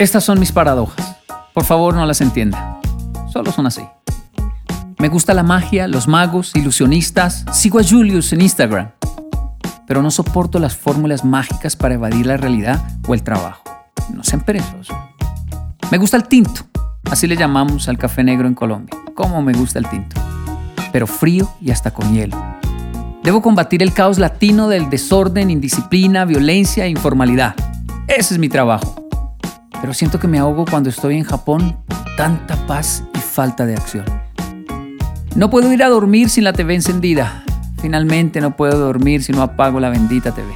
Estas son mis paradojas. Por favor, no las entienda. Solo son así. Me gusta la magia, los magos, ilusionistas. Sigo a Julius en Instagram. Pero no soporto las fórmulas mágicas para evadir la realidad o el trabajo. No sean perezosos. Me gusta el tinto. Así le llamamos al café negro en Colombia. ¿Cómo me gusta el tinto? Pero frío y hasta con hielo. Debo combatir el caos latino del desorden, indisciplina, violencia e informalidad. Ese es mi trabajo. Pero siento que me ahogo cuando estoy en Japón tanta paz y falta de acción. No puedo ir a dormir sin la TV encendida. Finalmente no puedo dormir si no apago la bendita TV.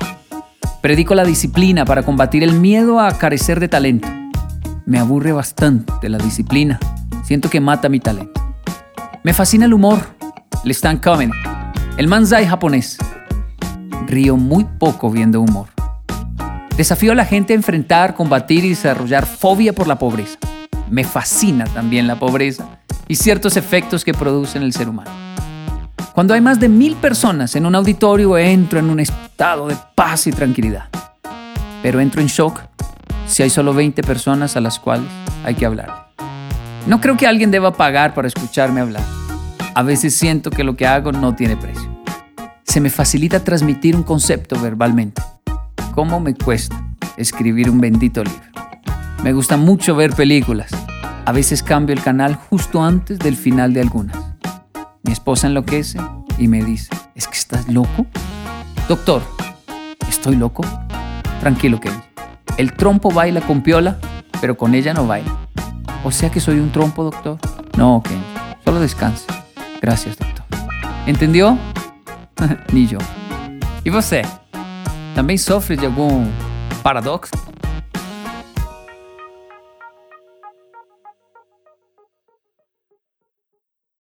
Predico la disciplina para combatir el miedo a carecer de talento. Me aburre bastante la disciplina. Siento que mata mi talento. Me fascina el humor, el stand comedy el manzai japonés. Río muy poco viendo humor. Desafío a la gente a enfrentar, combatir y desarrollar fobia por la pobreza. Me fascina también la pobreza y ciertos efectos que produce en el ser humano. Cuando hay más de mil personas en un auditorio entro en un estado de paz y tranquilidad. Pero entro en shock si hay solo 20 personas a las cuales hay que hablar. No creo que alguien deba pagar para escucharme hablar. A veces siento que lo que hago no tiene precio. Se me facilita transmitir un concepto verbalmente. ¿Cómo me cuesta escribir un bendito libro? Me gusta mucho ver películas. A veces cambio el canal justo antes del final de algunas. Mi esposa enloquece y me dice, ¿es que estás loco? Doctor, ¿estoy loco? Tranquilo, Kevin. El trompo baila con piola, pero con ella no baila. O sea que soy un trompo, doctor. No, Kevin. Solo descanse. Gracias, doctor. Entendeu? Ni yo. E você? Também sofre de algum paradoxo?